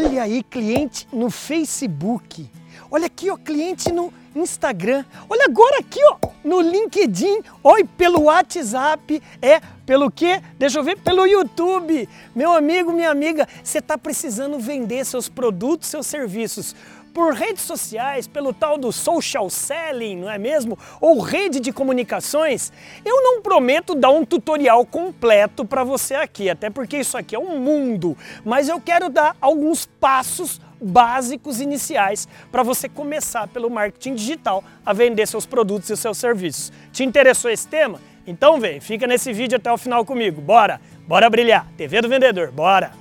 Olha aí, cliente no Facebook. Olha aqui, ó, cliente no Instagram. Olha agora aqui, ó, no LinkedIn. Oi, pelo WhatsApp. É, pelo quê? Deixa eu ver, pelo YouTube. Meu amigo, minha amiga, você está precisando vender seus produtos, seus serviços por redes sociais, pelo tal do social selling, não é mesmo? Ou rede de comunicações, eu não prometo dar um tutorial completo para você aqui, até porque isso aqui é um mundo, mas eu quero dar alguns passos básicos iniciais para você começar pelo marketing digital a vender seus produtos e seus serviços. Te interessou esse tema? Então vem, fica nesse vídeo até o final comigo. Bora! Bora brilhar! TV do Vendedor, bora!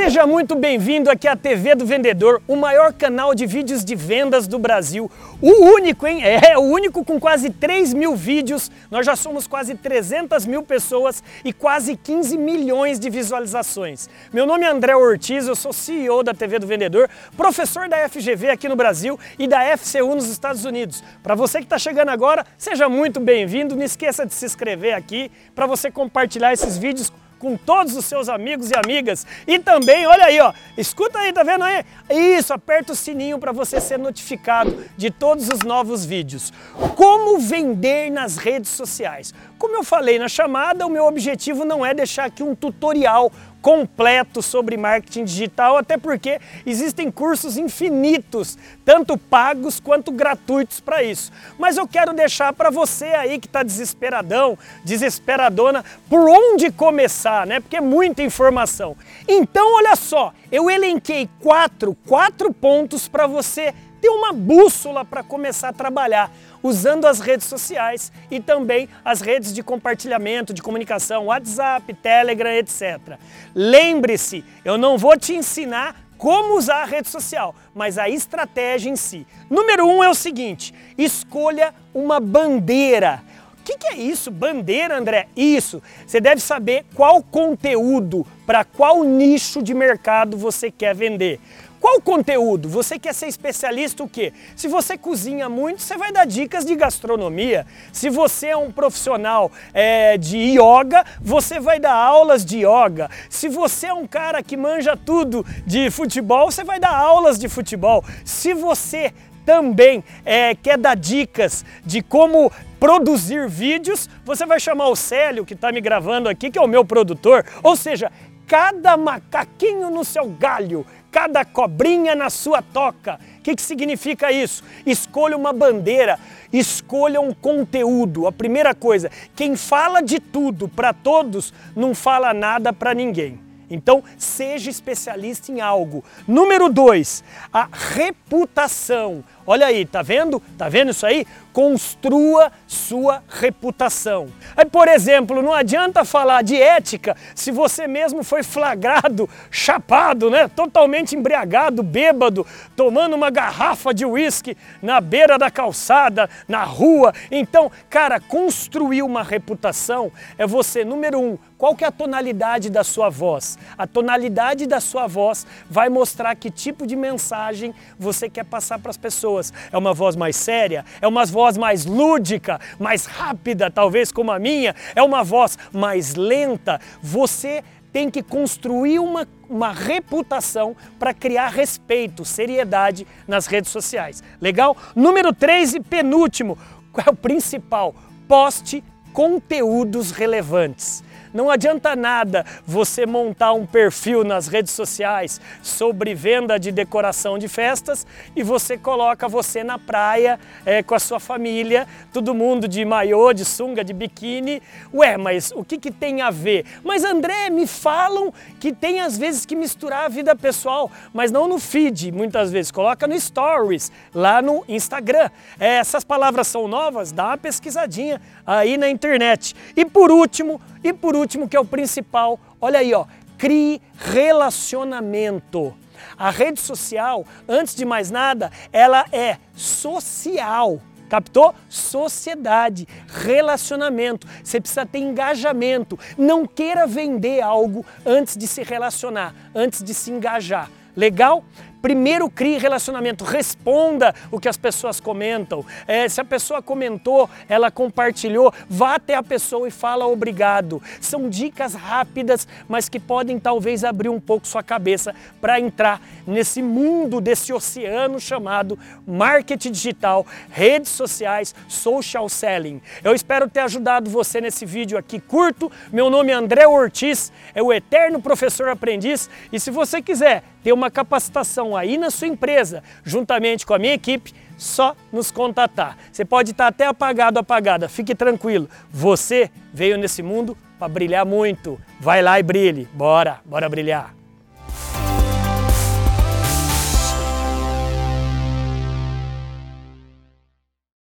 Seja muito bem-vindo aqui à TV do Vendedor, o maior canal de vídeos de vendas do Brasil. O único, hein? É, o único com quase 3 mil vídeos. Nós já somos quase 300 mil pessoas e quase 15 milhões de visualizações. Meu nome é André Ortiz, eu sou CEO da TV do Vendedor, professor da FGV aqui no Brasil e da FCU nos Estados Unidos. Para você que está chegando agora, seja muito bem-vindo. Não esqueça de se inscrever aqui para você compartilhar esses vídeos com todos os seus amigos e amigas. E também, olha aí, ó, escuta aí, tá vendo aí? Isso, aperta o sininho para você ser notificado de todos os novos vídeos. Como vender nas redes sociais? Como eu falei na chamada, o meu objetivo não é deixar aqui um tutorial completo sobre marketing digital, até porque existem cursos infinitos, tanto pagos quanto gratuitos para isso. Mas eu quero deixar para você aí que está desesperadão, desesperadona, por onde começar, né? Porque é muita informação. Então, olha só, eu elenquei quatro, quatro pontos para você ter uma bússola para começar a trabalhar usando as redes sociais e também as redes de compartilhamento, de comunicação, WhatsApp, Telegram, etc. Lembre-se, eu não vou te ensinar como usar a rede social, mas a estratégia em si. Número um é o seguinte: escolha uma bandeira. O que, que é isso? Bandeira, André? Isso. Você deve saber qual conteúdo, para qual nicho de mercado você quer vender. Qual conteúdo? Você quer ser especialista o quê? Se você cozinha muito, você vai dar dicas de gastronomia. Se você é um profissional é, de yoga, você vai dar aulas de yoga. Se você é um cara que manja tudo de futebol, você vai dar aulas de futebol. Se você também é, quer dar dicas de como produzir vídeos, você vai chamar o Célio, que está me gravando aqui, que é o meu produtor. Ou seja, cada macaquinho no seu galho cada cobrinha na sua toca. O que, que significa isso? Escolha uma bandeira, escolha um conteúdo. A primeira coisa, quem fala de tudo para todos não fala nada para ninguém. Então, seja especialista em algo. Número dois, a reputação. Olha aí, tá vendo? Tá vendo isso aí? Construa sua reputação. Aí, por exemplo, não adianta falar de ética se você mesmo foi flagrado, chapado, né? Totalmente embriagado, bêbado, tomando uma garrafa de uísque na beira da calçada, na rua. Então, cara, construir uma reputação é você, número um, qual que é a tonalidade da sua voz? A tonalidade da sua voz vai mostrar que tipo de mensagem você quer passar para as pessoas. É uma voz mais séria, é uma voz mais lúdica, mais rápida, talvez como a minha, é uma voz mais lenta. Você tem que construir uma, uma reputação para criar respeito, seriedade nas redes sociais. Legal? Número 3 e penúltimo, qual é o principal? Poste conteúdos relevantes. Não adianta nada você montar um perfil nas redes sociais sobre venda de decoração de festas e você coloca você na praia é, com a sua família, todo mundo de maiô, de sunga, de biquíni. Ué, mas o que, que tem a ver? Mas André, me falam que tem às vezes que misturar a vida pessoal, mas não no feed, muitas vezes. Coloca no Stories, lá no Instagram. É, essas palavras são novas? Dá uma pesquisadinha aí na internet. E por último, e por último, que é o principal, olha aí, ó, crie relacionamento. A rede social, antes de mais nada, ela é social. Captou? Sociedade, relacionamento. Você precisa ter engajamento. Não queira vender algo antes de se relacionar, antes de se engajar. Legal? Primeiro crie relacionamento, responda o que as pessoas comentam. É, se a pessoa comentou, ela compartilhou, vá até a pessoa e fala obrigado. São dicas rápidas, mas que podem talvez abrir um pouco sua cabeça para entrar nesse mundo, desse oceano chamado marketing digital, redes sociais, social selling. Eu espero ter ajudado você nesse vídeo aqui curto. Meu nome é André Ortiz, é o eterno professor aprendiz e se você quiser ter uma capacitação aí na sua empresa, juntamente com a minha equipe, só nos contatar. Você pode estar até apagado, apagada, fique tranquilo. Você veio nesse mundo para brilhar muito. Vai lá e brilhe. Bora, bora brilhar.